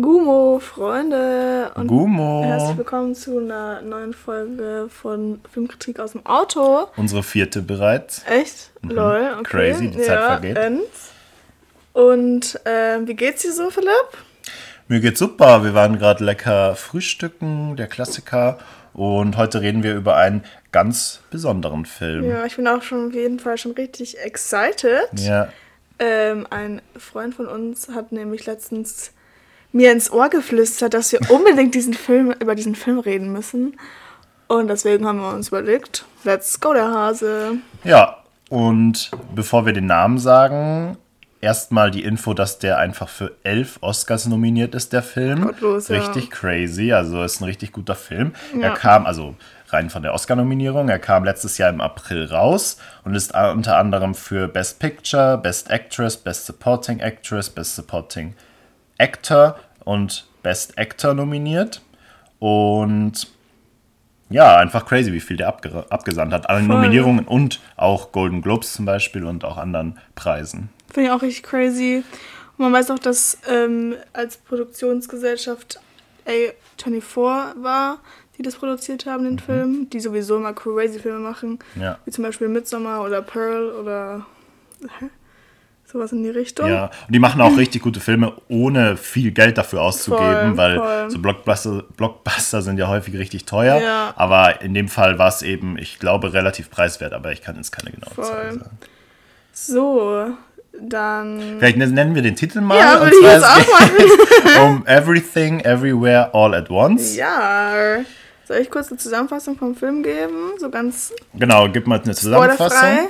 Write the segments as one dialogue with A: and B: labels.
A: Gumo, Freunde und
B: Gumo.
A: herzlich willkommen zu einer neuen Folge von Filmkritik aus dem Auto.
B: Unsere vierte bereits.
A: Echt? Lol, okay.
B: Crazy, die Zeit vergeht.
A: ends. Und äh, wie geht's dir so, Philipp?
B: Mir geht's super. Wir waren gerade lecker frühstücken, der Klassiker. Und heute reden wir über einen ganz besonderen Film.
A: Ja, ich bin auch schon auf jeden Fall schon richtig excited.
B: Ja.
A: Ähm, ein Freund von uns hat nämlich letztens mir ins Ohr geflüstert, dass wir unbedingt diesen Film, über diesen Film reden müssen. Und deswegen haben wir uns überlegt, let's go, der Hase.
B: Ja, und bevor wir den Namen sagen, erstmal die Info, dass der einfach für elf Oscars nominiert ist, der Film.
A: Gottlos, ja.
B: richtig crazy, also ist ein richtig guter Film.
A: Ja.
B: Er kam, also rein von der Oscar-Nominierung, er kam letztes Jahr im April raus und ist unter anderem für Best Picture, Best Actress, Best Supporting Actress, Best Supporting Actor und Best Actor nominiert. Und ja, einfach crazy, wie viel der abge abgesandt hat. Alle
A: Voll.
B: Nominierungen und auch Golden Globes zum Beispiel und auch anderen Preisen.
A: Finde ich auch richtig crazy. Und man weiß auch, dass ähm, als Produktionsgesellschaft A24 war, die das produziert haben, den Film, die sowieso immer crazy Filme machen,
B: Ja.
A: wie zum Beispiel Midsommar oder Pearl oder? Sowas in die Richtung.
B: Ja, und die machen auch richtig gute Filme, ohne viel Geld dafür auszugeben,
A: Voll,
B: weil
A: voll.
B: so Blockbuster, Blockbuster sind ja häufig richtig teuer.
A: Ja.
B: Aber in dem Fall war es eben, ich glaube, relativ preiswert, aber ich kann jetzt keine genaue
A: Voll.
B: Zahl sagen.
A: So, dann.
B: Vielleicht nennen wir den Titel mal.
A: Ja, würde ich jetzt auch machen.
B: um Everything, Everywhere, All at Once.
A: Ja. Soll ich kurz eine Zusammenfassung vom Film geben? So ganz
B: Genau, gib mal eine
A: spoilerfrei.
B: Zusammenfassung.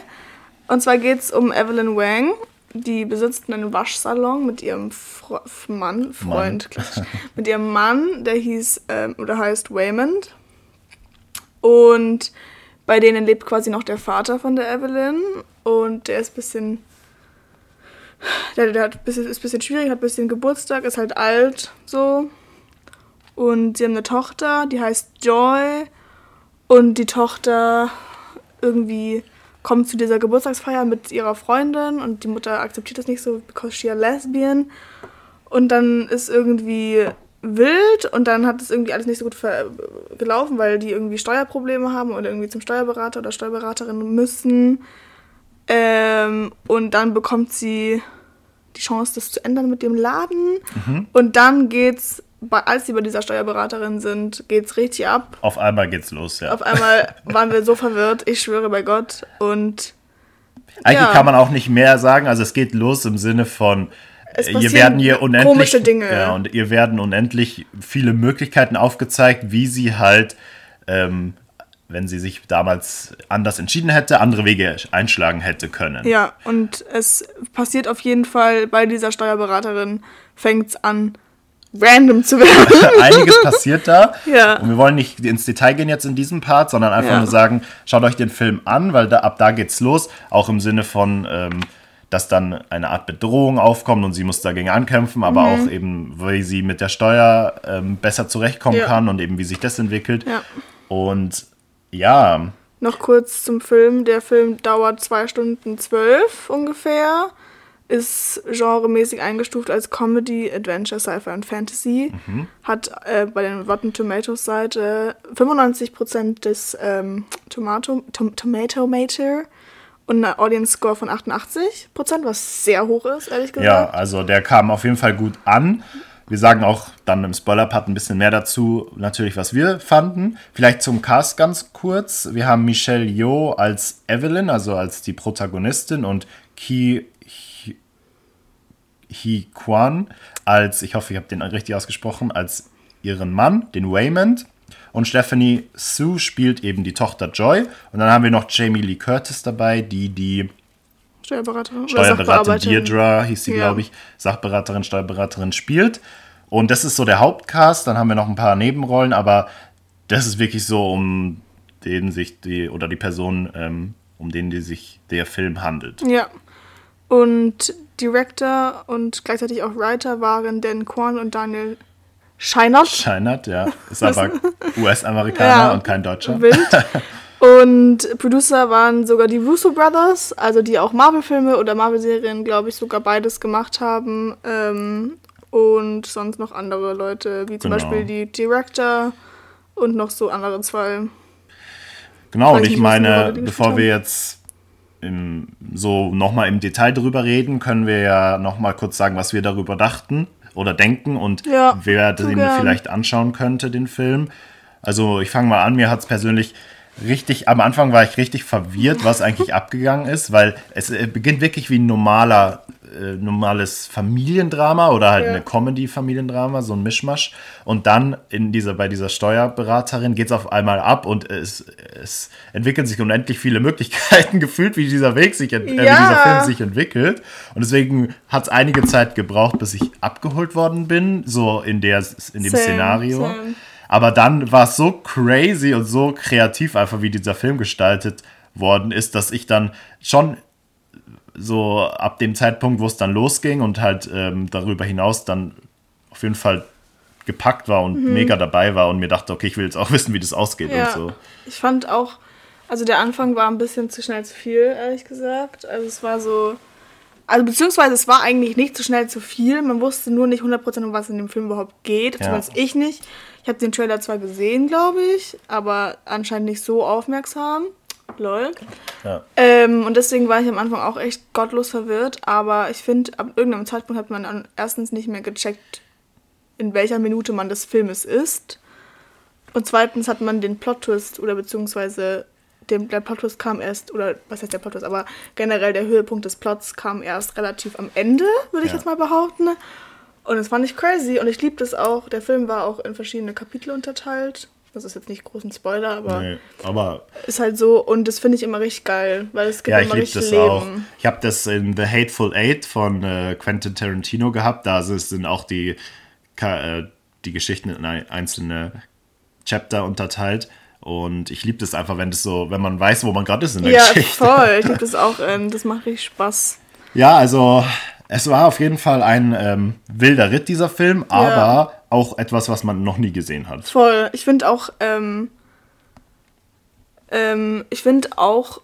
A: Und zwar geht es um Evelyn Wang. Die besitzt einen Waschsalon mit ihrem Fro Mann, Freund, klassisch, mit ihrem Mann, der hieß ähm, oder heißt Waymond. Und bei denen lebt quasi noch der Vater von der Evelyn. Und der ist ein bisschen. Der, der hat bisschen, ist ein bisschen schwierig, hat ein bisschen Geburtstag, ist halt alt so. Und sie haben eine Tochter, die heißt Joy. Und die Tochter irgendwie kommt zu dieser Geburtstagsfeier mit ihrer Freundin und die Mutter akzeptiert das nicht so, because she a lesbian. Und dann ist irgendwie wild und dann hat es irgendwie alles nicht so gut gelaufen, weil die irgendwie Steuerprobleme haben oder irgendwie zum Steuerberater oder Steuerberaterin müssen. Ähm, und dann bekommt sie die Chance, das zu ändern mit dem Laden. Und dann geht's, als sie bei dieser Steuerberaterin sind, geht's richtig ab.
B: Auf einmal geht's los, ja.
A: Auf einmal waren wir so verwirrt, ich schwöre bei Gott. Und
B: Eigentlich
A: ja.
B: kann man auch nicht mehr sagen. Also es geht los im Sinne von,
A: Es
B: ihr werden hier unendlich
A: komische Dinge.
B: Ja, und ihr werden unendlich viele Möglichkeiten aufgezeigt, wie sie halt, ähm, wenn sie sich damals anders entschieden hätte, andere Wege einschlagen hätte können.
A: ja, und es passiert auf jeden Fall bei dieser Steuerberaterin, fängt's an, random zu werden.
B: Einiges passiert da.
A: Ja.
B: Und wir wollen nicht ins Detail gehen jetzt in diesem Part, sondern einfach
A: Ja.
B: nur sagen, schaut euch den Film an, weil da, ab da geht's los. Auch im Sinne von, ähm, dass dann eine Art Bedrohung aufkommt und sie muss dagegen ankämpfen, aber
A: Mhm.
B: auch eben, wie sie mit der Steuer ähm, besser zurechtkommen
A: Ja.
B: kann und eben wie sich das entwickelt.
A: Ja.
B: Und ja,
A: Noch kurz zum Film. Der Film dauert 2 Stunden 12 ungefähr. Ist genremäßig eingestuft als Comedy, Adventure, Sci-Fi und Fantasy.
B: Mhm.
A: Hat äh, bei den Rotten Tomatoes Seite 95% des ähm, Tomato, Tom, Tomato Meter und eine Audience Score von 88%, was sehr hoch ist, ehrlich gesagt.
B: ja, also der kam auf jeden Fall gut an. Wir sagen auch dann im Spoiler-Part ein bisschen mehr dazu, natürlich, was wir fanden. Vielleicht zum Cast ganz kurz. Wir haben Michelle Yeoh als Evelyn, also als die Protagonistin, und Ki Hee Kwan als, ich hoffe, ich habe den richtig ausgesprochen, als ihren Mann, den Waymond. Und Stephanie Sue spielt eben die Tochter Joy. Und dann haben wir noch Jamie Lee Curtis dabei, die die
A: Steuerberaterin.
B: Steuerberaterin. Deirdre, hieß sie,
A: Ja.
B: glaube ich, Sachberaterin, Steuerberaterin spielt. Und das ist so der Hauptcast. Dann haben wir noch ein paar Nebenrollen, aber das ist wirklich so, um den sich die, oder die Person, ähm, um den die sich der Film handelt.
A: Ja. Und Director und gleichzeitig auch Writer waren Dan Kwan und Daniel Scheinert.
B: Scheinert, ja. Ist aber US-Amerikaner
A: Ja.
B: und kein Deutscher.
A: Wild. Und Producer waren sogar die Russo Brothers, also die auch Marvel-Filme oder Marvel-Serien, glaube ich, sogar beides gemacht haben. Ähm, und sonst noch andere Leute, wie zum
B: Genau.
A: Beispiel die Director und noch so andere zwei.
B: Genau, und ich meine, bevor wir jetzt im, so nochmal im Detail drüber reden, können wir ja nochmal kurz sagen, was wir darüber dachten oder denken und
A: Ja,
B: wer den
A: gern.
B: vielleicht anschauen könnte, den Film. Also ich fange mal an, mir hat es persönlich richtig, am Anfang war ich richtig verwirrt, was eigentlich abgegangen ist, weil es äh, beginnt wirklich wie ein normaler, äh, normales Familiendrama oder halt
A: Ja.
B: eine Comedy-Familiendrama, so ein Mischmasch. Und dann in dieser, bei dieser Steuerberaterin geht es auf einmal ab und es, es entwickeln sich unendlich viele Möglichkeiten gefühlt, wie dieser Weg sich, ent- äh, wie
A: Ja.
B: dieser Film sich entwickelt. Und deswegen hat es einige Zeit gebraucht, bis ich abgeholt worden bin, so in, der, in dem
A: Same,
B: Szenario.
A: same.
B: Aber dann war es so crazy und so kreativ einfach, wie dieser Film gestaltet worden ist, dass ich dann schon so ab dem Zeitpunkt, wo es dann losging und halt ähm, darüber hinaus dann auf jeden Fall gepackt war und
A: Mhm.
B: mega dabei war und mir dachte, okay, ich will jetzt auch wissen, wie das ausgeht
A: Ja,
B: und so.
A: ich fand auch, also der Anfang war ein bisschen zu schnell zu viel, ehrlich gesagt. Also es war so, also beziehungsweise es war eigentlich nicht zu schnell zu viel. Man wusste nur nicht 100% um was in dem Film überhaupt geht.
B: Ja.
A: Zumindest ich nicht. Ich habe den Trailer zwar gesehen, glaube ich, aber anscheinend nicht so aufmerksam. Lol.
B: Ja.
A: Ähm, und deswegen war ich am Anfang auch echt gottlos verwirrt. Aber ich finde, ab irgendeinem Zeitpunkt hat man dann erstens nicht mehr gecheckt, in welcher Minute man des Filmes ist. Und zweitens hat man den Plot-Twist oder beziehungsweise dem, der Plot-Twist kam erst, oder was heißt der Plot-Twist, aber generell der Höhepunkt des Plots kam erst relativ am Ende, würde ich
B: Ja.
A: jetzt mal behaupten. Und das fand ich crazy und ich liebe das auch. Der Film war auch in verschiedene Kapitel unterteilt. Das ist jetzt nicht großen Spoiler, aber
B: Nee, aber
A: ist halt so und das finde ich immer richtig geil, weil es gibt
B: ja, ich
A: immer
B: liebe
A: richtig
B: das
A: Leben.
B: auch. Ich habe das in The Hateful Eight von äh, Quentin Tarantino gehabt. Da sind auch die, äh, die Geschichten in ein- einzelne Chapter unterteilt. Und ich liebe das einfach, wenn das so, wenn man weiß, wo man gerade ist in der
A: Ja,
B: Geschichte.
A: voll. Ich liebe das auch. Ähm, das macht richtig Spaß.
B: Ja, also es war auf jeden Fall ein ähm, wilder Ritt, dieser Film, aber auch etwas, was man noch nie gesehen hat.
A: Voll. Ich finde auch, ähm, ähm, ich finde auch,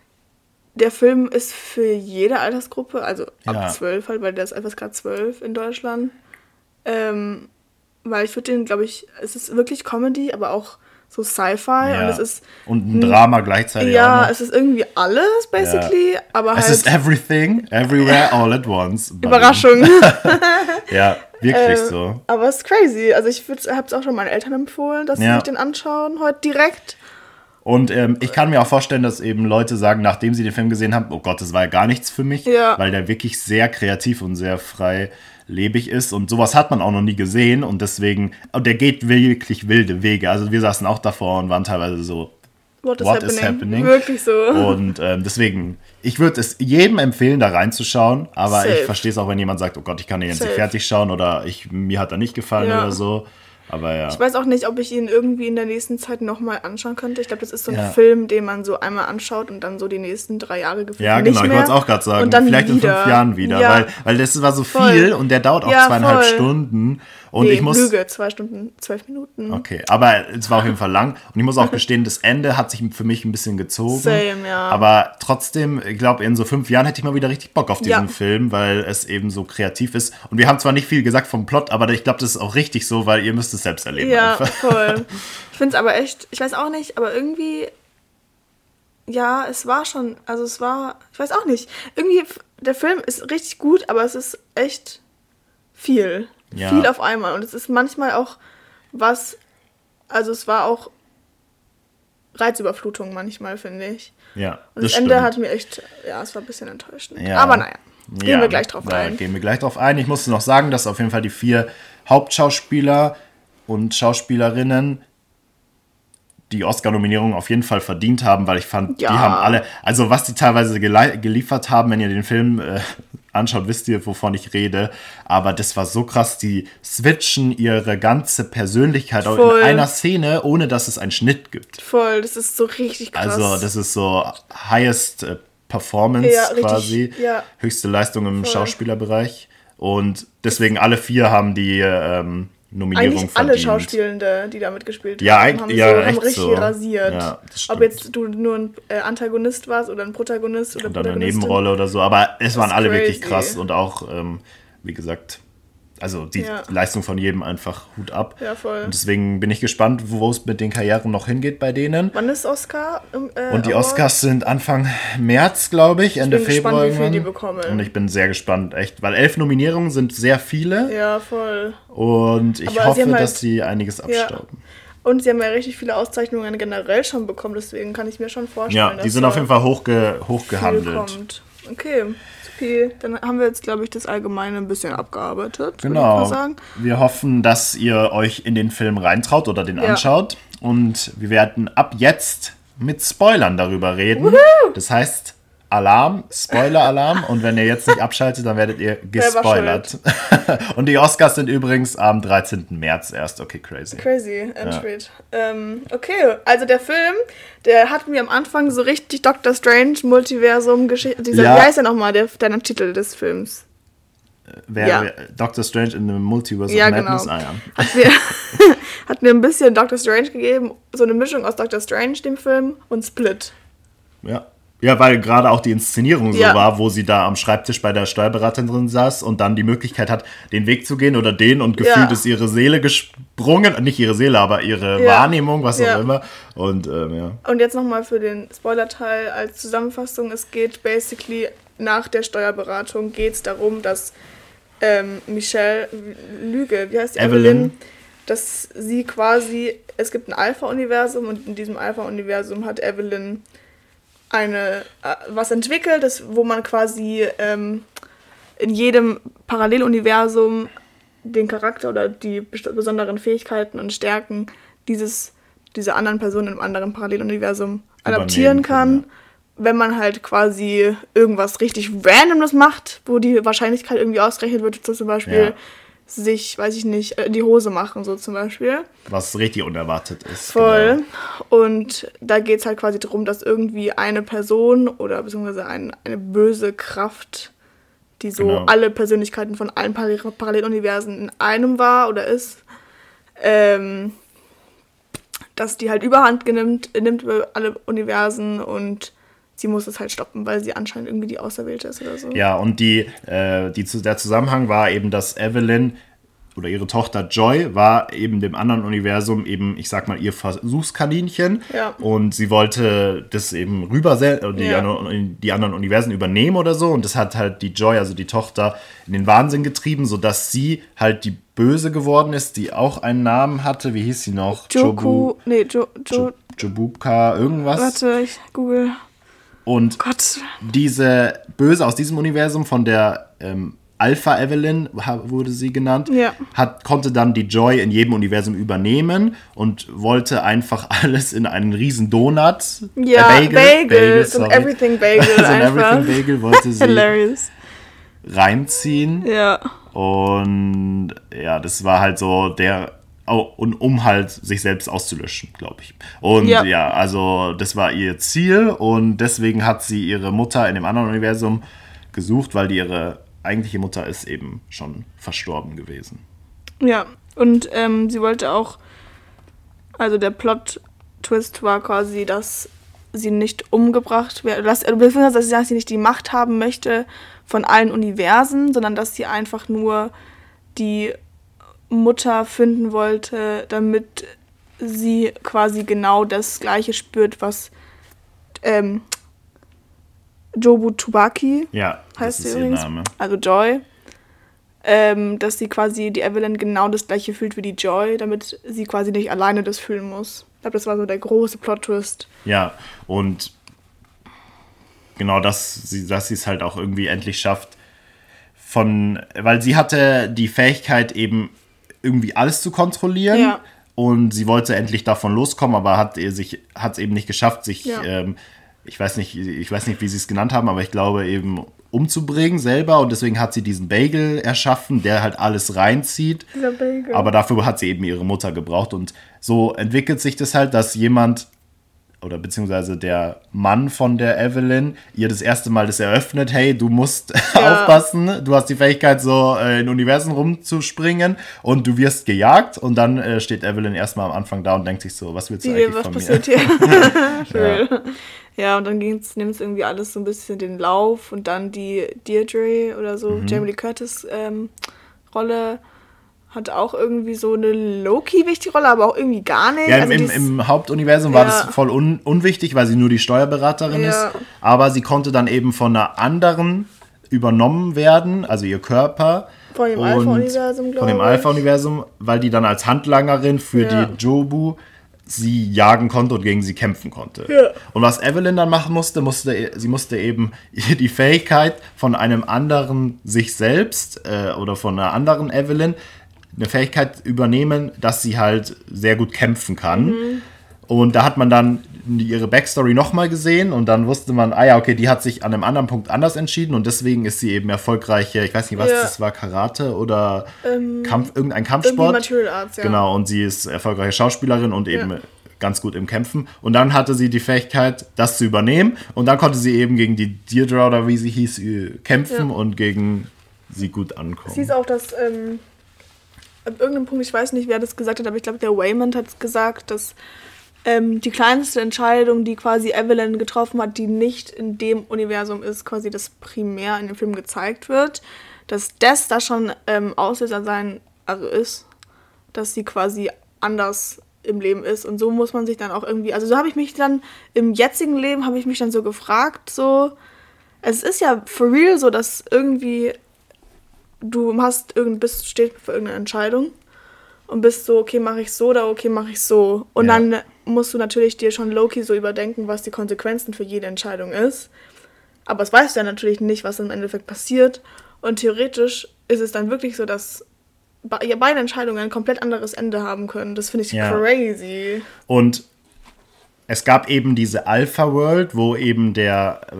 A: der Film ist für jede Altersgruppe, also ab. 12 halt, weil der ist einfach gerade 12 in Deutschland. Ähm, weil ich würde den, glaube ich, es ist wirklich Comedy, aber auch so Sci-Fi und es ist
B: und ein Drama gleichzeitig
A: ja, es ist irgendwie alles basically, aber
B: Es
A: halt
B: ist everything, everywhere, all at once.
A: Überraschung.
B: Ja, wirklich
A: Äh,
B: so.
A: Aber es ist crazy. Also ich habe es auch schon meinen Eltern empfohlen, dass sie
B: Ja.
A: sich den anschauen heute direkt.
B: Und ähm, ich kann mir auch vorstellen, dass eben Leute sagen, nachdem sie den Film gesehen haben, oh Gott, das war ja gar nichts für mich,
A: Ja.
B: weil der wirklich sehr kreativ und sehr frei lebig ist und sowas hat man auch noch nie gesehen und deswegen, und der geht wirklich wilde Wege. Also wir saßen auch davor und waren teilweise so,
A: What is,
B: What
A: happening?
B: is happening?
A: Wirklich so.
B: Und ähm, deswegen, ich würde es jedem empfehlen, da reinzuschauen, aber
A: Safe.
B: ich verstehe es auch, wenn jemand sagt, oh Gott, ich kann den jetzt nicht fertig schauen oder ich, mir hat er nicht gefallen
A: Ja.
B: oder so. Aber ja.
A: Ich weiß auch nicht, ob ich ihn irgendwie in der nächsten Zeit nochmal anschauen könnte. Ich glaube, das ist so ein
B: Ja.
A: Film, den man so einmal anschaut und dann so die nächsten drei Jahre gefühlt
B: Ja,
A: nicht
B: genau, ich wollte es auch gerade sagen.
A: Und dann
B: Vielleicht in
A: wieder.
B: fünf Jahren wieder,
A: Ja.
B: weil, weil das war so
A: Voll.
B: viel und der dauert auch zweieinhalb
A: voll.
B: Stunden. Und
A: nee,
B: ich muss.
A: Lüge, zwei Stunden, zwölf Minuten.
B: Okay, aber es war auf jeden Fall lang. Und ich muss auch gestehen, das Ende hat sich für mich ein bisschen gezogen.
A: Same, ja.
B: Aber trotzdem, ich glaube, in so fünf Jahren hätte ich mal wieder richtig Bock auf diesen
A: Ja.
B: Film, weil es eben so kreativ ist. Und wir haben zwar nicht viel gesagt vom Plot, aber ich glaube, das ist auch richtig so, weil ihr müsst es selbst erleben.
A: Ja,
B: einfach.
A: voll. Ich finde es aber echt, ich weiß auch nicht, aber irgendwie, ja, es war schon, also es war, ich weiß auch nicht, irgendwie, der Film ist richtig gut, aber es ist echt viel.
B: Ja.
A: Viel auf einmal. Und es ist manchmal auch was, also es war auch Reizüberflutung manchmal, finde ich.
B: Ja,
A: Und das,
B: das
A: Ende
B: stimmt.
A: hat mir echt, ja, es war ein bisschen enttäuschend.
B: Ja.
A: Aber naja, gehen
B: Ja,
A: wir gleich drauf ein.
B: Gehen wir gleich drauf ein. Ich musste noch sagen, dass auf jeden Fall die vier Hauptschauspieler und Schauspielerinnen die Oscar-Nominierung auf jeden Fall verdient haben, weil ich fand,
A: Ja.
B: die haben alle, also was die teilweise geliefert haben, wenn ihr den Film äh, anschaut, wisst ihr, wovon ich rede. Aber das war so krass, die switchen ihre ganze Persönlichkeit
A: Voll.
B: in einer Szene, ohne dass es einen Schnitt gibt.
A: Voll, das ist so richtig krass.
B: Also das ist so highest äh, Performance
A: Ja, richtig,
B: quasi,
A: ja.
B: höchste Leistung im
A: Voll.
B: Schauspielerbereich und deswegen alle vier haben die ähm, Nominierung
A: Eigentlich
B: verdient.
A: alle Schauspielende, die da mitgespielt
B: Ja,
A: haben, haben,
B: ja,
A: so, haben richtig
B: so.
A: rasiert.
B: Ja.
A: Ob jetzt du nur ein äh, Antagonist warst oder ein Protagonist oder
B: oder eine. Nebenrolle oder so, aber es waren
A: ist
B: wirklich wirklich
A: crazy.
B: krass und auch, ähm, wie gesagt, also die
A: Ja.
B: Leistung von jedem einfach Hut ab.
A: Ja, voll.
B: Und deswegen bin ich gespannt, wo es mit den Karrieren noch hingeht bei denen.
A: Wann ist Oscar? Äh,
B: Und die? Oscars sind Anfang März, glaube ich, Ende
A: bin gespannt,
B: Februar.
A: wie viel die bekommen.
B: Und ich bin sehr gespannt, echt, weil elf Nominierungen sind sehr viele
A: Ja, voll.
B: und ich
A: Aber
B: hoffe,
A: halt-
B: dass sie einiges abstauben.
A: Und sie haben ja richtig viele Auszeichnungen generell schon bekommen, deswegen kann ich mir schon vorstellen,
B: Ja, die sind auf jeden Fall hochge hochgehandelt.
A: kommt. Okay. Dann haben wir jetzt, glaube ich, das Allgemeine ein bisschen abgearbeitet.
B: Genau. Wir hoffen, dass ihr euch in den Film reintraut oder den
A: Ja.
B: anschaut. Und wir werden ab jetzt mit Spoilern darüber reden. Das heißt, Alarm, Spoiler-Alarm. Und wenn ihr jetzt nicht abschaltet, dann werdet ihr gespoilert. Und die Oscars sind übrigens am 13. März erst. Okay, crazy.
A: Crazy, Entry. Ähm, okay, also der Film, der hat mir am Anfang so richtig Doctor Strange, Multiversum, Geschichte. Dieser,
B: Ja.
A: Wie heißt der nochmal, der, der Titel des Films?
B: Wer,
A: Ja.
B: wer- Doctor Strange in the Multiverse
A: Ja,
B: Madness?
A: genau.
B: Ah, ja.
A: Hat mir, hat mir ein bisschen Doctor Strange gegeben, so eine Mischung aus Doctor Strange, dem Film, und Split.
B: Ja. Ja, weil gerade auch die Inszenierung so
A: Ja.
B: war, wo sie da am Schreibtisch bei der Steuerberaterin drin saß und dann die Möglichkeit hat, den Weg zu gehen oder den und gefühlt
A: Ja.
B: ist ihre Seele gesprungen, nicht ihre Seele, aber ihre
A: Ja.
B: Wahrnehmung, was auch immer. Und ähm, ja.
A: Und jetzt nochmal für den Spoiler-Teil als Zusammenfassung. Es geht basically nach der Steuerberatung geht es darum, dass ähm, Michelle Lüge, wie heißt die?
B: Evelyn.
A: dass sie quasi, es gibt ein Alpha-Universum und in diesem Alpha-Universum hat Evelyn eine, äh, was entwickelt, das, wo man quasi ähm, in jedem Paralleluniversum den Charakter oder die besonderen Fähigkeiten und Stärken dieses, dieser anderen Person im anderen Paralleluniversum adaptieren
B: kann,
A: kann, wenn man halt quasi irgendwas richtig Randomes macht, wo die Wahrscheinlichkeit irgendwie ausgerechnet wird, zum Beispiel
B: Ja.
A: Sich, weiß ich nicht, in die Hose machen, so zum Beispiel.
B: Was richtig unerwartet ist.
A: Voll.
B: Genau.
A: Und da geht es halt quasi darum, dass irgendwie eine Person oder beziehungsweise ein, eine böse Kraft, die so
B: Genau.
A: alle Persönlichkeiten von allen Parallel Paralleluniversen in einem war oder ist, ähm, dass die halt Überhand nimmt, nimmt über alle Universen und sie muss es halt stoppen, weil sie anscheinend irgendwie die Auserwählte ist oder so.
B: Ja, und die, äh, die, der Zusammenhang war eben, dass Evelyn oder ihre Tochter Joy war eben dem anderen Universum eben, ich sag mal, ihr Versuchskaninchen.
A: Ja.
B: Und sie wollte das eben rüber die,
A: Ja.
B: anderen- die anderen Universen übernehmen oder so. Und das hat halt die Joy, also die Tochter, in den Wahnsinn getrieben, sodass sie halt die Böse geworden ist, die auch einen Namen hatte. Wie hieß sie noch?
A: Joku, nee, jo, jo,
B: Jo- Jobuka, irgendwas.
A: warte, ich google.
B: Und
A: Gott.
B: diese Böse aus diesem Universum von der ähm, Alpha Evelyn wurde sie genannt,
A: Ja.
B: hat, konnte dann die Joy in jedem Universum übernehmen und wollte einfach alles in einen riesen Donut,
A: Ja, Bagel, so ein
B: sorry.
A: Everything Bagel
B: so ein
A: einfach.
B: Everything Bagel wollte sie
A: Hilarious.
B: reinziehen
A: Ja.
B: und ja, das war halt so der Oh, und um halt sich selbst auszulöschen, glaube ich. Und
A: Ja.
B: ja. also das war ihr Ziel und deswegen hat sie ihre Mutter in dem anderen Universum gesucht, weil die ihre eigentliche Mutter ist eben schon verstorben gewesen.
A: Ja. Und ähm, sie wollte auch, also der Plot-Twist war quasi, dass sie nicht umgebracht wird, dass, äh, beziehungsweise, dass sie- dass sie nicht die Macht haben möchte von allen Universen, sondern dass sie einfach nur die Mutter finden wollte, damit sie quasi genau das Gleiche spürt, was ähm, Jobu Tubaki
B: Ja,
A: heißt sie übrigens,
B: Name.
A: also Joy, ähm, dass sie quasi die Evelyn genau das gleiche fühlt wie die Joy, damit sie quasi nicht alleine das fühlen muss. Ich glaube, das war so der große Plot-Twist.
B: Ja, und genau, dass sie dass sie es halt auch irgendwie endlich schafft, von, weil sie hatte die Fähigkeit eben irgendwie alles zu kontrollieren.
A: Ja.
B: Und sie wollte endlich davon loskommen, aber hat sich hat es eben nicht geschafft, sich,
A: Ja.
B: ähm, ich weiß nicht, ich weiß nicht, wie sie es genannt haben, aber ich glaube eben umzubringen selber und deswegen hat sie diesen Bagel erschaffen, der halt alles reinzieht. Aber dafür hat sie eben ihre Mutter gebraucht. Und so entwickelt sich das halt, dass jemand oder beziehungsweise der Mann von der Evelyn ihr das erste Mal das eröffnet, hey, du musst
A: Ja.
B: aufpassen, du hast die Fähigkeit, so äh, in Universen rumzuspringen und du wirst gejagt und dann äh, steht Evelyn erstmal am Anfang da und denkt sich so, was willst du
A: Die,
B: eigentlich
A: was
B: von
A: passiert
B: mir?
A: hier? Schön. Ja. und dann nimmt es irgendwie alles so ein bisschen den Lauf und dann die Deirdre oder so,
B: Mhm.
A: Jamie Lee Curtis ähm, Rolle hat auch irgendwie so eine low-key wichtige Rolle, aber auch irgendwie gar nicht.
B: Ja, im,
A: also
B: im, im Hauptuniversum war
A: Ja.
B: das voll un, unwichtig, weil sie nur die Steuerberaterin
A: Ja.
B: ist. Aber sie konnte dann eben von einer anderen übernommen werden, also ihr Körper.
A: Von dem Alpha-Universum,
B: Von dem. Alpha-Universum, weil die dann als Handlangerin für
A: Ja.
B: die Jobu sie jagen konnte und gegen sie kämpfen konnte.
A: Ja.
B: Und was Evelyn dann machen musste, musste, sie musste eben die Fähigkeit von einem anderen sich selbst äh, oder von einer anderen Evelyn eine Fähigkeit übernehmen, dass sie halt sehr gut kämpfen kann.
A: Mhm.
B: Und da hat man dann ihre Backstory nochmal gesehen und dann wusste man, ah ja, okay, die hat sich an einem anderen Punkt anders entschieden und deswegen ist sie eben erfolgreiche, ich weiß nicht, was
A: Ja.
B: das war, Karate oder Kampf, irgendein Kampfsport.
A: Material Arts, ja.
B: Genau, und sie ist erfolgreiche Schauspielerin und eben ganz gut im Kämpfen. Und dann hatte sie die Fähigkeit, das zu übernehmen. Und dann konnte sie eben gegen die Deirdre oder wie sie hieß, äh, kämpfen
A: Ja.
B: und gegen sie gut ankommen.
A: Es hieß auch, dass ähm, ab irgendeinem Punkt, ich weiß nicht, wer das gesagt hat, aber ich glaube, der Waymond hat es gesagt, dass ähm, die kleinste Entscheidung, die quasi Evelyn getroffen hat, die nicht in dem Universum ist, quasi das primär in dem Film gezeigt wird, dass das da schon ähm, Auslöser sein, also ist, dass sie quasi anders im Leben ist. Und so muss man sich dann auch irgendwie, also so habe ich mich dann im jetzigen Leben habe ich mich dann so gefragt, so es ist ja for real so, dass irgendwie du hast irgend bist steht für irgendeine Entscheidung und bist so okay mache ich so oder okay mache ich so. Und
B: Ja.
A: dann musst du natürlich dir schon Loki so überdenken was die Konsequenzen für jede Entscheidung ist. Aber es weißt du ja natürlich nicht was im Endeffekt passiert. Und theoretisch ist es dann wirklich so dass beide Entscheidungen ein komplett anderes Ende haben können. Das finde ich
B: Ja.
A: crazy.
B: Und es gab eben diese Alpha World, wo eben der, äh,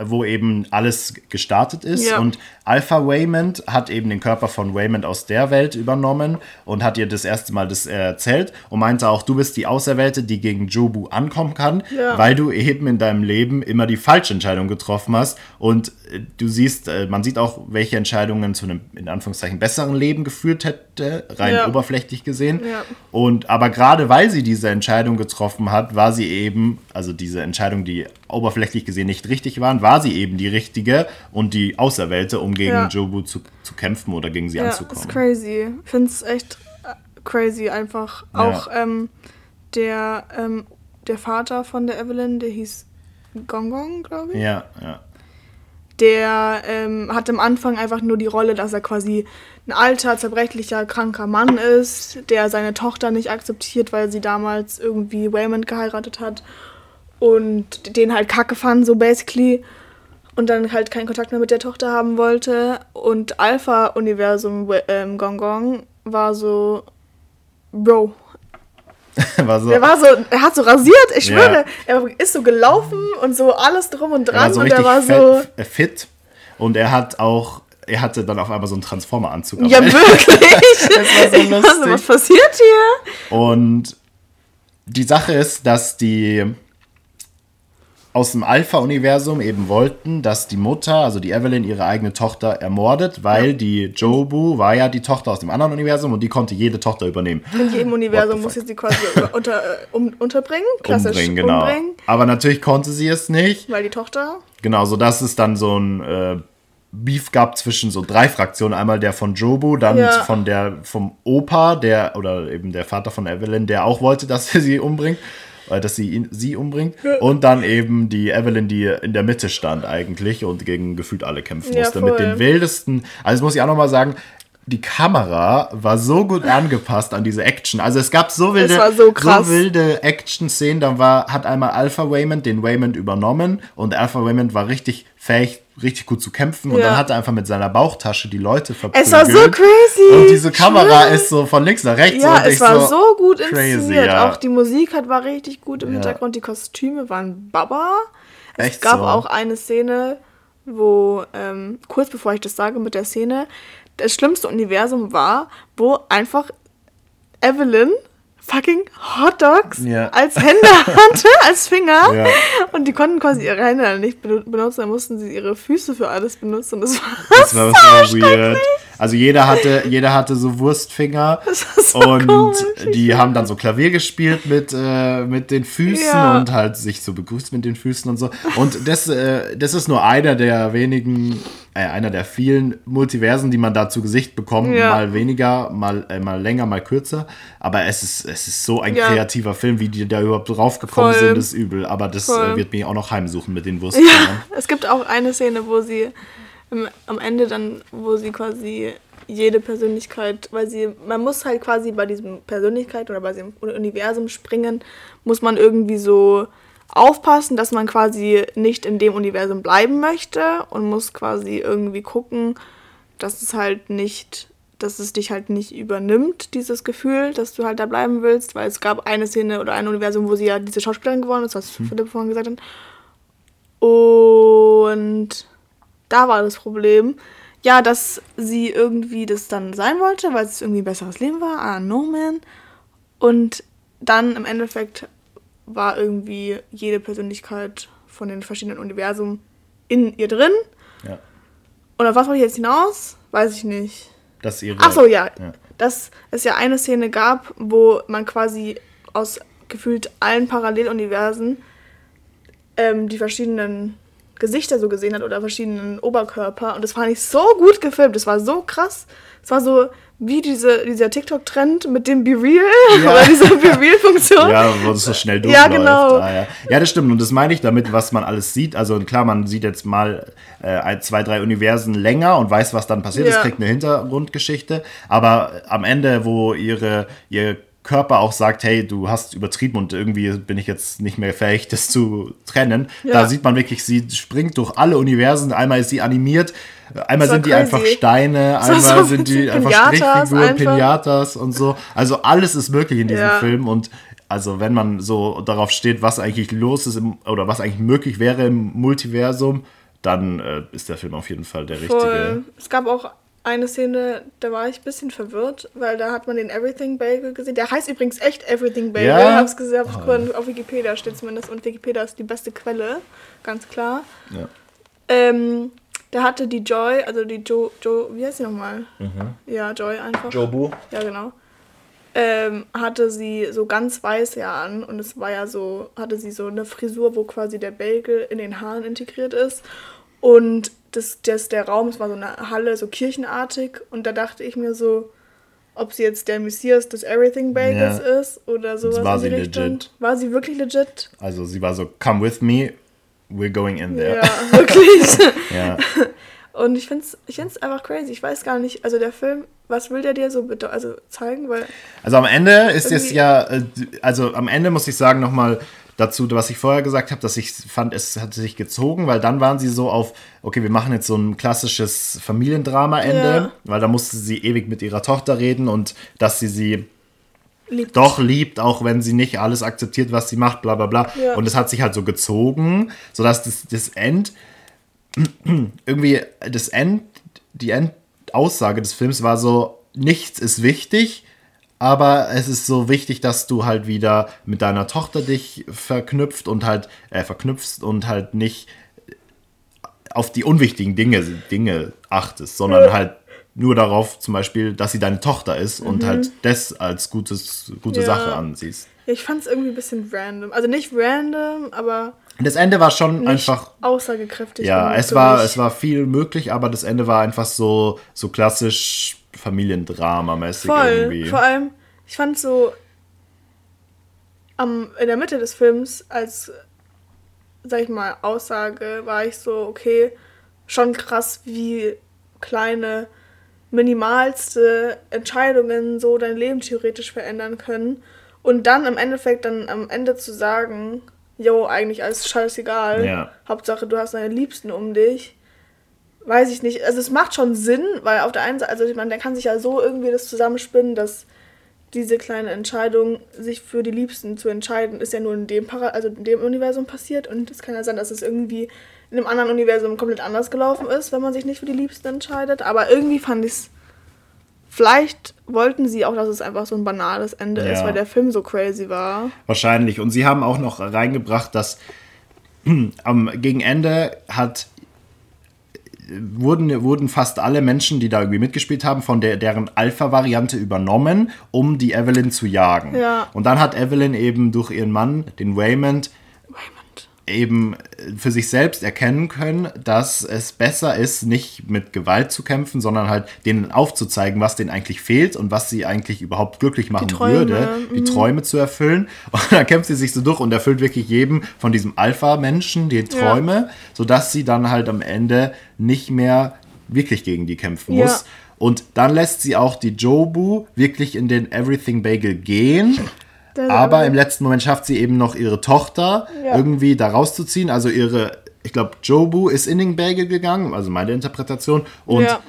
B: wo eben alles gestartet ist.
A: Ja.
B: Und Alpha Waymond hat eben den Körper von Waymond aus der Welt übernommen und hat ihr das erste Mal das erzählt und meinte auch, du bist die Auserwählte, die gegen Jobu ankommen kann,
A: Ja.
B: weil du eben in deinem Leben immer die falsche Entscheidung getroffen hast. Und äh, du siehst, äh, man sieht auch, welche Entscheidungen zu einem, in Anführungszeichen, besseren Leben geführt hätte, rein
A: Ja.
B: oberflächlich gesehen. Und aber gerade weil sie diese Entscheidung getroffen hat, war sie eben, also diese Entscheidung, die oberflächlich gesehen nicht richtig waren, war sie eben die richtige und die Auserwählte, um gegen
A: Ja.
B: Jobu zu, zu kämpfen oder gegen sie
A: Ja, ist
B: anzukommen.
A: crazy. Ich finde es echt äh, crazy einfach.
B: Ja.
A: Auch ähm, der, ähm, der Vater von der Evelyn, der hieß Gongong, glaube ich.
B: Ja, ja.
A: Der ähm, hat am Anfang einfach nur die Rolle, dass er quasi ein alter, zerbrechlicher, kranker Mann ist, der seine Tochter nicht akzeptiert, weil sie damals irgendwie Waymond geheiratet hat und den halt kacke fand, so basically. Und dann halt keinen Kontakt mehr mit der Tochter haben wollte. Und Alpha-Universum ähm, Gong Gong war so, Bro,
B: war so,
A: der war so, er hat so rasiert, ich
B: Ja.
A: schwöre, er ist so gelaufen und so alles drum und
B: er war
A: dran
B: so
A: und er war so,
B: äh, fit und er hat auch, er hatte dann auf einmal so einen Transformer-Anzug.
A: Ja, wirklich.
B: Das war so lustig.
A: was passiert hier?
B: Und die Sache ist, dass die aus dem Alpha-Universum eben wollten, dass die Mutter, also die Evelyn, ihre eigene Tochter ermordet, weil die Jobu war ja die Tochter aus dem anderen Universum und die konnte jede Tochter übernehmen.
A: In jedem Universum muss jetzt sie quasi unter, äh, um, unterbringen. Klassisch
B: umbringen, genau.
A: umbringen.
B: Aber natürlich konnte sie es nicht.
A: Weil die Tochter.
B: Genau, so dass es dann so ein äh, Beef gab zwischen so drei Fraktionen. Einmal der von Jobu, dann
A: Ja.
B: von der vom Opa, der oder eben der Vater von Evelyn, der auch wollte, dass er sie umbringt, äh, dass sie ihn, sie umbringt. Und dann eben die Evelyn, die in der Mitte stand eigentlich und gegen gefühlt alle kämpfen
A: Ja,
B: musste. Mit
A: voll.
B: den wildesten, also das muss ich auch nochmal sagen, die Kamera war so gut angepasst an diese Action. Also es gab so wilde,
A: so krass.
B: wilde Action-Szenen. Da war, hat einmal Alpha Waymond den Waymond übernommen und Alpha Waymond war richtig fähig, richtig gut zu kämpfen. Und
A: Ja.
B: dann hat er einfach mit seiner Bauchtasche die Leute verprügelt.
A: Es war so crazy.
B: Und diese Kamera
A: Schwör.
B: ist so von links nach rechts.
A: Ja, es war so, gut inszeniert.
B: crazy, ja.
A: Auch die Musik hat, war richtig gut im
B: Ja.
A: Hintergrund. Die Kostüme waren Baba. Es
B: Echt
A: gab
B: so.
A: auch eine Szene, wo, ähm, kurz bevor ich das sage mit der Szene, das schlimmste Universum war, wo einfach Evelyn fucking Hot Dogs
B: Ja.
A: als Hände hatte, als Finger.
B: Ja.
A: Und die konnten quasi ihre Hände nicht benu- benutzen, dann mussten sie ihre Füße für alles benutzen. Das war,
B: Das war so weird. Also jeder hatte, jeder hatte so Wurstfinger so und komisch, die ja. haben dann so Klavier gespielt mit, äh, mit den Füßen ja. und halt sich so begrüßt mit den Füßen und so. Und das, äh, das ist nur einer der wenigen, äh, einer der vielen Multiversen, die man da zu Gesicht bekommt. Ja. Mal weniger, mal, äh, mal länger, mal kürzer. Aber es ist, es ist so ein kreativer Film, wie die da überhaupt draufgekommen sind, ist übel. Aber das äh, wird mich auch noch heimsuchen mit den Wurstfingern.
A: Es gibt auch eine Szene, wo sie am Ende dann, wo sie quasi jede Persönlichkeit, weil sie, man muss halt quasi bei diesem Persönlichkeit oder bei diesem Universum springen, muss man irgendwie so aufpassen, dass man quasi nicht in dem Universum bleiben möchte und muss quasi irgendwie gucken, dass es halt nicht, dass es dich halt nicht übernimmt, dieses Gefühl, dass du halt da bleiben willst, weil es gab eine Szene oder ein Universum, wo sie ja diese Schauspielerin geworden ist, was hm. Philipp vorhin gesagt hat. Und da war das Problem. Ja, dass sie irgendwie das dann sein wollte, weil es irgendwie ein besseres Leben war. Ah, no man. Und dann im Endeffekt war irgendwie jede Persönlichkeit von den verschiedenen Universen in ihr drin. Ja. Und auf was wollte ich jetzt hinaus? Weiß ich nicht. Das ihre. Ach so, ja. ja. Dass es ja eine Szene gab, wo man quasi aus gefühlt allen Paralleluniversen ähm, die verschiedenen Gesichter so gesehen hat oder verschiedenen Oberkörper. Und das fand ich so gut gefilmt. Das war so krass. Es war so wie diese, dieser TikTok-Trend mit dem Be Real ja. oder dieser Be Real-Funktion.
B: ja, wo es so schnell durchläuft. Ja, genau. Ah, ja. ja. das stimmt. Und das meine ich damit, was man alles sieht. Also klar, man sieht jetzt mal äh, zwei, drei Universen länger und weiß, was dann passiert. Ja. kriegt eine Hintergrundgeschichte. Aber am Ende, wo ihre, ihr Körper auch sagt, hey, du hast übertrieben und irgendwie bin ich jetzt nicht mehr fähig, das zu trennen. Ja. Da sieht man wirklich, sie springt durch alle Universen. Einmal ist sie animiert, einmal sind die crazy. einfach Steine, einmal so sind die einfach Strichfiguren. Pinatas und so. Also alles ist möglich in diesem ja. Film und also wenn man so darauf steht, was eigentlich los ist im, oder was eigentlich möglich wäre im Multiversum, dann äh, ist der Film auf jeden Fall der Voll. richtige.
A: Es gab auch eine Szene, da war ich ein bisschen verwirrt, weil da hat man den Everything Bagel gesehen. Der heißt übrigens echt Everything Bagel. Ja? Hab's gesehen, hab's oh. auf Wikipedia steht zumindest. Und Wikipedia ist die beste Quelle, ganz klar. Ja. Ähm, da hatte die Joy, also die Joe, Joe, wie heißt sie nochmal? Mhm. Ja, Joy einfach. Jobu. Ja, genau. Ähm, hatte sie so ganz weiß ja an und es war ja so, hatte sie so eine Frisur, wo quasi der Bagel in den Haaren integriert ist. Und das, das, der Raum, es war so eine Halle, so kirchenartig. Und da dachte ich mir so, ob sie jetzt der Messias des Everything Bagels ja. ist oder sowas war in die sie Richtung. Legit. War sie wirklich legit?
B: Also sie war so, come with me, we're going in there. Ja, wirklich.
A: ja. Und ich finde es ich find's einfach crazy. Ich weiß gar nicht, also der Film, was will der dir so also zeigen? Weil
B: also am Ende ist es ja, äh, also am Ende muss ich sagen nochmal, dazu, was ich vorher gesagt habe, dass ich fand, es hat sich gezogen, weil dann waren sie so auf, okay, wir machen jetzt so ein klassisches Familiendrama-Ende, ja. weil da musste sie ewig mit ihrer Tochter reden und dass sie sie liebt. doch liebt, auch wenn sie nicht alles akzeptiert, was sie macht, bla bla bla. Ja. Und es hat sich halt so gezogen, sodass das, das End, irgendwie das End, die Endaussage des Films war so, nichts ist wichtig, aber es ist so wichtig, dass du halt wieder mit deiner Tochter dich verknüpft und halt äh, verknüpfst und halt nicht auf die unwichtigen Dinge, Dinge achtest, sondern ja. halt nur darauf zum Beispiel, dass sie deine Tochter ist mhm. und halt das als gutes, gute ja. Sache ansiehst.
A: Ich fand es irgendwie ein bisschen random. Also nicht random, aber.
B: Das Ende war schon einfach.
A: Aussagekräftig.
B: Ja, es war, es war viel möglich, aber das Ende war einfach so, so klassisch Familiendrama-mäßig irgendwie.
A: Vor allem, ich fand so am, in der Mitte des Films als, sag ich mal, Aussage war ich so, okay, schon krass, wie kleine, minimalste Entscheidungen so dein Leben theoretisch verändern können. Und dann im Endeffekt dann am Ende zu sagen, jo, eigentlich alles scheißegal. Ja. Hauptsache, du hast deine Liebsten um dich weiß ich nicht. Also es macht schon Sinn, weil auf der einen Seite, also ich meine, der kann sich ja so irgendwie das zusammenspinnen, dass diese kleine Entscheidung, sich für die Liebsten zu entscheiden, ist ja nur in dem Para also in dem Universum passiert und es kann ja sein, dass es irgendwie in einem anderen Universum komplett anders gelaufen ist, wenn man sich nicht für die Liebsten entscheidet. Aber irgendwie fand ich es. Vielleicht wollten sie auch, dass es einfach so ein banales Ende ja. ist, weil der Film so crazy war.
B: Wahrscheinlich. Und sie haben auch noch reingebracht, dass am gegen Ende hat wurden, wurden fast alle Menschen, die da irgendwie mitgespielt haben, von der, deren Alpha-Variante übernommen, um die Evelyn zu jagen.
A: Ja.
B: Und dann hat Evelyn eben durch ihren Mann, den
A: Raymond.
B: Eben für sich selbst erkennen können, dass es besser ist, nicht mit Gewalt zu kämpfen, sondern halt denen aufzuzeigen, was denen eigentlich fehlt und was sie eigentlich überhaupt glücklich machen
A: Träume,
B: würde, die Träume zu erfüllen. Und dann kämpft sie sich so durch und erfüllt wirklich jedem von diesem Alpha-Menschen die Träume, sodass sie dann halt am Ende nicht mehr wirklich gegen die kämpfen
A: Ja.
B: muss. Und dann lässt sie auch die Jobu wirklich in den Everything Bagel gehen. Aber im letzten Moment schafft sie eben noch ihre Tochter
A: Ja.
B: irgendwie da rauszuziehen. Also ihre, ich glaube, Jobu ist in den Bagel gegangen, also meine Interpretation. Und
A: Ja.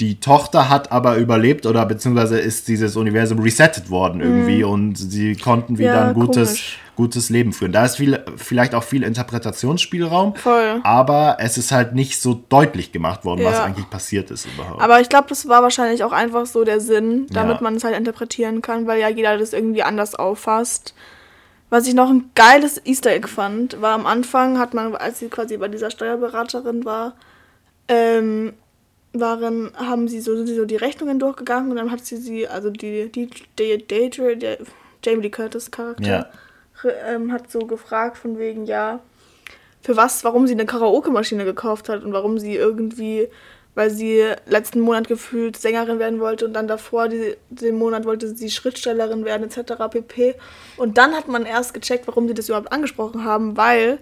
B: die Tochter hat aber überlebt oder beziehungsweise ist dieses Universum resettet worden irgendwie und sie konnten wieder
A: Mhm. Ja,
B: ein gutes,
A: komisch.
B: Gutes Leben führen. Da ist viel, vielleicht auch viel Interpretationsspielraum.
A: Voll.
B: Aber es ist halt nicht so deutlich gemacht worden, was
A: Ja.
B: eigentlich passiert ist überhaupt.
A: Aber ich glaube, das war wahrscheinlich auch einfach so der Sinn, damit
B: Ja.
A: man es halt interpretieren kann, weil ja jeder das irgendwie anders auffasst. Was ich noch ein geiles Easter Egg fand, war am Anfang hat man, als sie quasi bei dieser Steuerberaterin war, ähm, waren, haben sie so, so die Rechnungen durchgegangen und dann hat sie sie, also die, die, die, die, die Jamie Lee Curtis Charakter,
B: Ja.
A: Ähm, hat so gefragt von wegen, ja, für was, warum sie eine Karaoke-Maschine gekauft hat und warum sie irgendwie, weil sie letzten Monat gefühlt Sängerin werden wollte und dann davor die, den Monat wollte sie Schriftstellerin werden etc. pp. Und dann hat man erst gecheckt, warum sie das überhaupt angesprochen haben, weil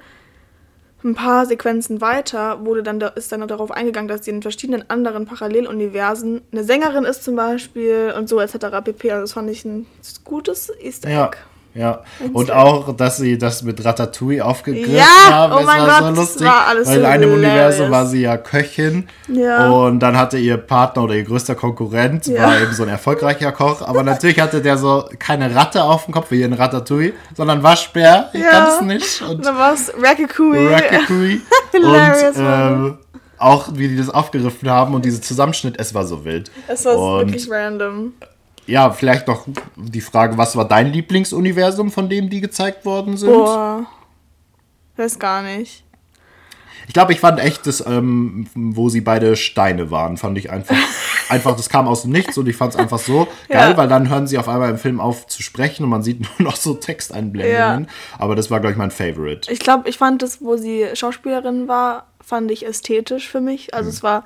A: ein paar Sequenzen weiter wurde dann da, ist dann darauf eingegangen, dass sie in verschiedenen anderen Paralleluniversen eine Sängerin ist zum Beispiel und so etc. pp. Also das fand ich ein gutes Easter Egg.
B: Ja, ja. Und auch, dass sie das mit Ratatouille aufgegriffen
A: Ja,
B: haben.
A: oh
B: es
A: mein
B: war
A: Gott,
B: so lustig.
A: war alles
B: weil in einem Universum
A: hilarious.
B: war sie ja Köchin.
A: Ja.
B: Und dann hatte ihr Partner oder ihr größter Konkurrent,
A: Ja.
B: war eben so ein erfolgreicher Koch. Aber natürlich hatte der so keine Ratte auf dem Kopf wie in Ratatouille, sondern Waschbär. Ich
A: Ja.
B: kann's nicht. Und
A: dann war es Ratatouille.
B: Ratatouille.
A: Hilarious,
B: und ähm, auch wie die das aufgegriffen haben und dieser Zusammenschnitt, es war so wild.
A: Es war
B: und
A: wirklich random.
B: Ja, vielleicht noch die Frage, was war dein Lieblingsuniversum, von dem die gezeigt worden sind?
A: Boah. Weiß gar nicht.
B: Ich glaube, ich fand echt das, ähm, wo sie beide Steine waren, fand ich einfach, einfach, das kam aus dem Nichts und ich fand es einfach so geil,
A: Ja.
B: weil dann hören sie auf einmal im Film auf zu sprechen und man sieht nur noch so Texteinblendungen. Aber das war, glaube ich, mein Favorite.
A: Ich glaube, ich fand das, wo sie Schauspielerin war, fand ich ästhetisch für mich. Also
B: Mhm.
A: es war.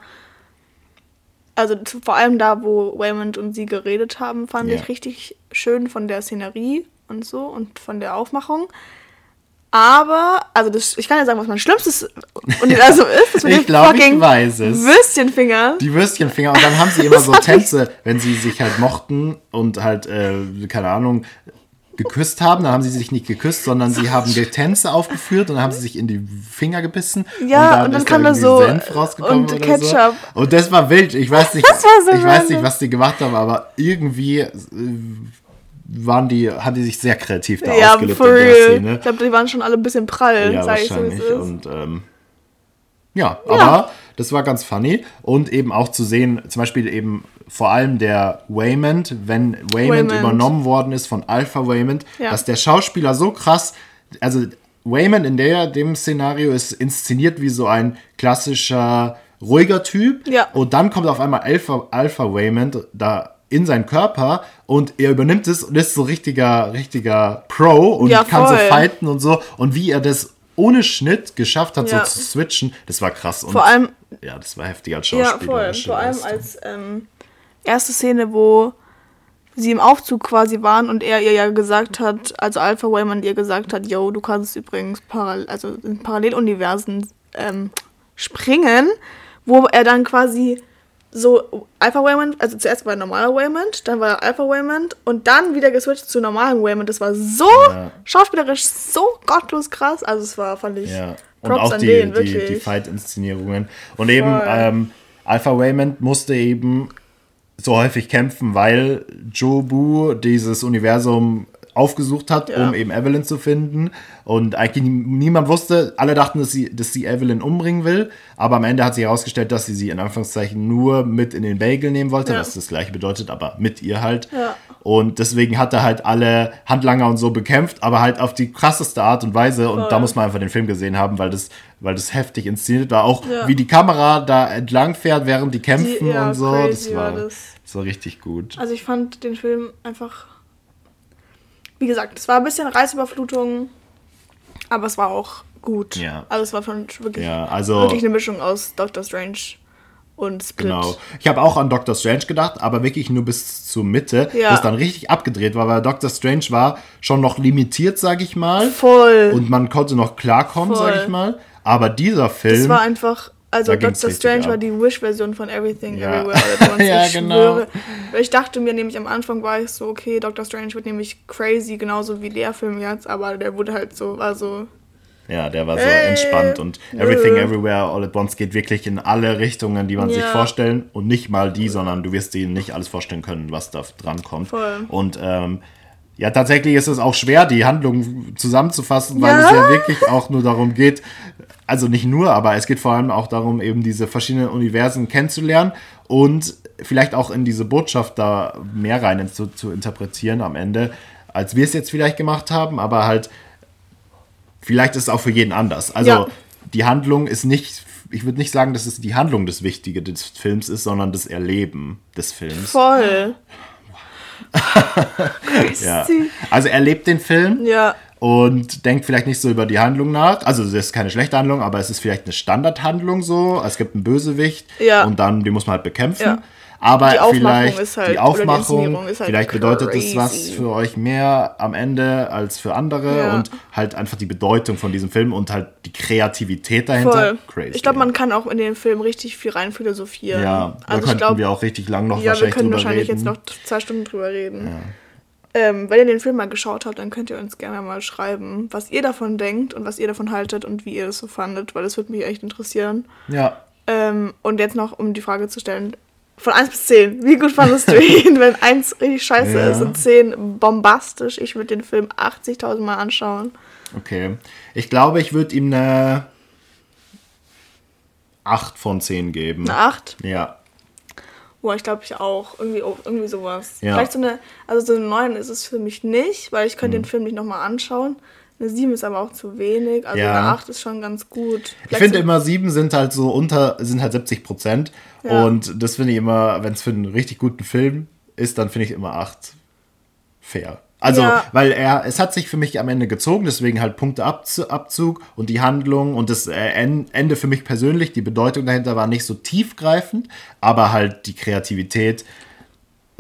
A: Also vor allem da, wo Waymond und sie geredet haben, fand
B: Ja.
A: ich richtig schön von der Szenerie und so und von der Aufmachung. Aber, also das, ich kann ja sagen, was mein schlimmstes Universum ist. Das mit
B: Ich
A: den
B: glaub, ich weiß es.
A: Würstchenfinger.
B: Die Würstchenfinger und dann haben sie immer so Tänze, wenn sie sich halt mochten und halt, äh, keine Ahnung, geküsst haben, dann haben sie sich nicht geküsst, sondern sie haben Tänze aufgeführt und dann haben sie sich in die Finger gebissen.
A: Ja, und dann
B: ist
A: kam da so,
B: Senf rausgekommen
A: und Ketchup.
B: So. Und das war wild. Ich weiß nicht,
A: so
B: ich weiß nicht, was die gemacht haben, aber irgendwie äh, waren die, haben die sich sehr kreativ da
A: Ja,
B: ausgelebt in der. Szene.
A: Ich glaube, die waren schon alle ein bisschen prall,
B: Ja,
A: sag ich so.
B: Und ähm, ja, aber das war ganz funny. Und eben auch zu sehen, zum Beispiel eben vor allem der Waymond, wenn Waymond,
A: Waymond.
B: übernommen worden ist von Alpha Waymond,
A: Ja.
B: dass der Schauspieler so krass, also Waymond in der, dem Szenario ist inszeniert wie so ein klassischer, ruhiger Typ.
A: Ja.
B: Und dann kommt auf einmal Alpha, Alpha Waymond da in seinen Körper und er übernimmt es und ist so richtiger, richtiger Pro und
A: Ja,
B: kann so fighten und so. Und wie er das ohne Schnitt geschafft hat,
A: Ja.
B: so zu switchen, das war krass. Und
A: Vor allem,
B: ja, das war heftig als
A: ja,
B: Schauspieler.
A: voll. Vor allem als ähm, erste Szene, wo sie im Aufzug quasi waren und er ihr ja gesagt hat, also Alpha Waymond ihr gesagt hat, yo, du kannst übrigens paral also in Paralleluniversen ähm, springen, wo er dann quasi so Alpha Waymond, also zuerst war er normaler Waymond, dann war Alpha Waymond und dann wieder geswitcht zu normalen Waymond. Das war so
B: Ja.
A: schauspielerisch so gottlos krass. Also es war, fand ich,
B: Ja. Und
A: Props
B: auch
A: an
B: die,
A: den,
B: die, die
A: wirklich.
B: Fight-Inszenierungen. Und eben
A: Voll.
B: ähm, Alpha Waymond musste eben so häufig kämpfen, weil Jobu dieses Universum aufgesucht hat,
A: Ja.
B: um eben Evelyn zu finden. Und eigentlich nie- niemand wusste, alle dachten, dass sie, dass sie Evelyn umbringen will. Aber am Ende hat sich herausgestellt, dass sie sie in Anführungszeichen nur mit in den Bagel nehmen wollte,
A: Ja.
B: was das gleiche bedeutet, aber mit ihr halt.
A: Ja.
B: Und deswegen hat er halt alle Handlanger und so bekämpft, aber halt auf die krasseste Art und Weise. Und
A: Voll.
B: da muss man einfach den Film gesehen haben, weil das, weil das heftig inszeniert war. Auch wie die Kamera da entlang fährt, während die kämpfen
A: ja,
B: und so. Das war,
A: war das.
B: das war richtig gut.
A: Also ich fand den Film einfach. Wie gesagt, es war ein bisschen Reizüberflutung, aber es war auch gut.
B: Ja.
A: Also es war schon wirklich,
B: Ja, also-
A: wirklich eine Mischung aus Doctor Strange und Split.
B: Genau. Ich habe auch an Doctor Strange gedacht, aber wirklich nur bis zur Mitte,
A: Ja.
B: bis dann richtig abgedreht war, weil Doctor Strange war schon noch limitiert, sag ich mal.
A: Voll.
B: Und man konnte noch klarkommen,
A: Voll.
B: sag ich mal. Aber dieser Film.
A: das war einfach. Also
B: Da
A: Doctor Strange
B: ab.
A: war die Wish-Version von Everything
B: Ja.
A: Everywhere All at Once.
B: Ja,
A: ich
B: genau.
A: schwöre. Ich dachte mir nämlich am Anfang war ich so, okay, Doctor Strange wird nämlich crazy, genauso wie der Film jetzt, aber der wurde halt so, war so,
B: Ja, der war so
A: Hey.
B: entspannt und
A: Nö.
B: Everything Everywhere All at Once geht wirklich in alle Richtungen, die man sich
A: Ja.
B: vorstellen und nicht mal die, sondern du wirst dir nicht alles vorstellen können, was da dran kommt.
A: Voll.
B: Und ähm, ja, tatsächlich ist es auch schwer, die Handlung zusammenzufassen, weil
A: Ja.
B: es ja wirklich auch nur darum geht, also nicht nur, aber es geht vor allem auch darum, eben diese verschiedenen Universen kennenzulernen und vielleicht auch in diese Botschaft da mehr rein zu, zu interpretieren am Ende, als wir es jetzt vielleicht gemacht haben, aber halt vielleicht ist es auch für jeden anders. Also
A: Ja.
B: die Handlung ist nicht, ich würde nicht sagen, dass es die Handlung das Wichtige des Films ist, sondern das Erleben des Films.
A: voll.
B: Ja. Also er lebt den Film
A: Ja.
B: und denkt vielleicht nicht so über die Handlung nach. Also es ist keine schlechte Handlung, aber es ist vielleicht eine Standardhandlung so. Es gibt einen Bösewicht
A: Ja.
B: und dann, den muss man halt bekämpfen.
A: Ja.
B: Aber
A: Die
B: vielleicht
A: ist halt-
B: die
A: die
B: Aufmachung,
A: ist halt
B: vielleicht bedeutet es was
A: crazy.
B: für euch mehr am Ende als für andere
A: Ja.
B: und halt einfach die Bedeutung von diesem Film und halt die Kreativität dahinter.
A: Voll.
B: Crazy.
A: Ich glaube, man kann auch in den Film richtig viel rein philosophieren.
B: ja, da
A: also ich
B: könnten
A: glaube,
B: wir auch richtig lang noch
A: ja, wir
B: wahrscheinlich
A: können
B: drüber
A: wahrscheinlich
B: reden.
A: jetzt noch zwei Stunden drüber reden. Ähm, wenn ihr den Film mal geschaut habt, dann könnt ihr uns gerne mal schreiben, was ihr davon denkt und was ihr davon haltet und wie ihr das so fandet, weil das würde mich echt interessieren.
B: ja,
A: Ähm, und jetzt noch, um die Frage zu stellen, von 1 bis 10, wie gut fandest du ihn, wenn 1 richtig scheiße
B: Ja.
A: ist und 10 bombastisch? Ich würde den Film 80.000 Mal anschauen.
B: okay. Ich glaube, ich würde ihm eine 8 von 10 geben.
A: Eine 8?
B: Ja.
A: Boah, ich glaube ich auch. Irgendwie, auch- irgendwie sowas.
B: Ja.
A: Vielleicht so eine, also so eine 9 ist es für mich nicht, weil ich
B: Mhm.
A: könnte den Film nicht nochmal anschauen. Eine 7 ist aber auch zu wenig. Also
B: Ja.
A: eine 8 ist schon ganz gut.
B: Ich
A: Vielleicht
B: finde
A: so-
B: immer, sieben sind halt so unter, sind halt 70 Prozent.
A: Ja.
B: Und das finde ich immer, wenn es für einen richtig guten Film ist, dann finde ich immer acht fair. Also,
A: Ja.
B: weil er, es hat sich für mich am Ende gezogen, deswegen halt Punkteabzug und die Handlung und das äh, En- Ende für mich persönlich, die Bedeutung dahinter war nicht so tiefgreifend, aber halt die Kreativität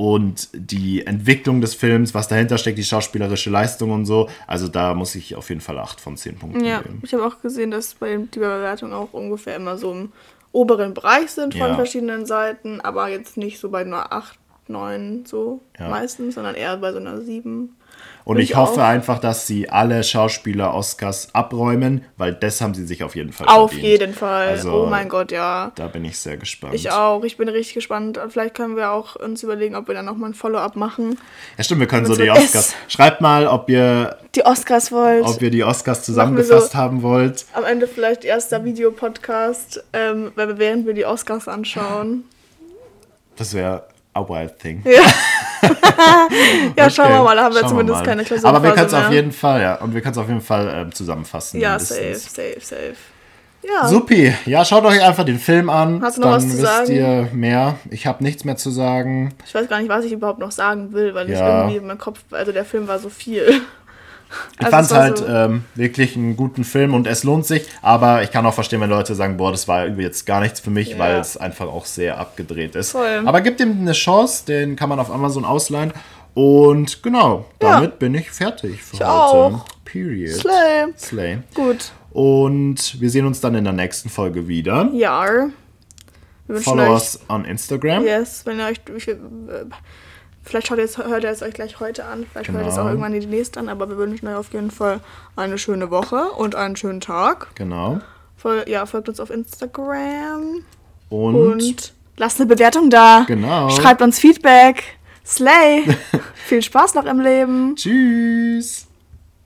B: und die Entwicklung des Films, was dahinter steckt, die schauspielerische Leistung und so. Also da muss ich auf jeden Fall acht von zehn Punkten
A: Ja,
B: geben.
A: ich habe auch gesehen, dass bei den, die Bewertungen auch ungefähr immer so im oberen Bereich sind von
B: Ja.
A: verschiedenen Seiten, aber jetzt nicht so bei einer 8, 9 so
B: Ja.
A: meistens, sondern eher bei so einer 7.
B: Und ich
A: ich
B: hoffe
A: auch.
B: einfach, dass sie alle Schauspieler Oscars abräumen, weil das haben sie sich auf jeden Fall
A: Auf
B: verdient.
A: jeden Fall.
B: Also,
A: oh mein Gott, ja.
B: Da bin ich sehr gespannt.
A: Ich auch. Ich bin richtig gespannt. Vielleicht können wir auch uns überlegen, ob wir dann nochmal ein Follow-up machen.
B: Ja, stimmt, wir können so die Oscars. Schreibt mal, ob ihr,
A: Die Oscars wollt.
B: ob ihr die Oscars zusammengefasst
A: so-
B: haben wollt.
A: Am Ende vielleicht erster Videopodcast, ähm, während wir die Oscars anschauen.
B: Das wäre a wild thing.
A: Ja. ja, schauen
B: Okay,
A: wir mal. Da haben wir
B: schauen
A: zumindest
B: mal.
A: keine Klausur.
B: Aber wir können es auf jeden Fall, ja. Und wir können es auf jeden Fall ähm, zusammenfassen.
A: Ja, safe, safe, safe. Ja.
B: Supi. Ja, schaut euch einfach den Film an.
A: Hast du noch
B: dann
A: was zu
B: wisst
A: sagen?
B: ihr mehr. Ich habe nichts mehr zu sagen.
A: Ich weiß gar nicht, was ich überhaupt noch sagen will, weil ich
B: Ja.
A: irgendwie in meinem Kopf, also der Film war so viel.
B: Ich
A: Also
B: fand
A: es
B: halt
A: so-
B: ähm, wirklich einen guten Film und es lohnt sich, aber ich kann auch verstehen, wenn Leute sagen, boah, das war jetzt gar nichts für mich,
A: Ja.
B: weil es einfach auch sehr abgedreht ist.
A: Voll.
B: Aber gibt ihm eine Chance, den kann man auf Amazon ausleihen. Und genau,
A: Ja.
B: damit bin ich fertig für
A: Ich
B: heute.
A: auch.
B: Period.
A: Slay.
B: Slay.
A: Gut.
B: Und wir sehen uns dann in der nächsten Folge wieder.
A: Ja.
B: Follow us on Instagram.
A: Yes, wenn ihr euch. Ich, äh, vielleicht schaut ihr es, hört ihr es euch gleich heute an. Vielleicht hört ihr es
B: Genau.
A: auch irgendwann die nächste an. Aber wir wünschen euch auf jeden Fall eine schöne Woche und einen schönen Tag.
B: Genau.
A: Fol ja, folgt uns auf Instagram.
B: Und,
A: Und lasst eine Bewertung da.
B: Genau.
A: Schreibt uns Feedback. Slay. Viel Spaß noch im Leben.
B: Tschüss.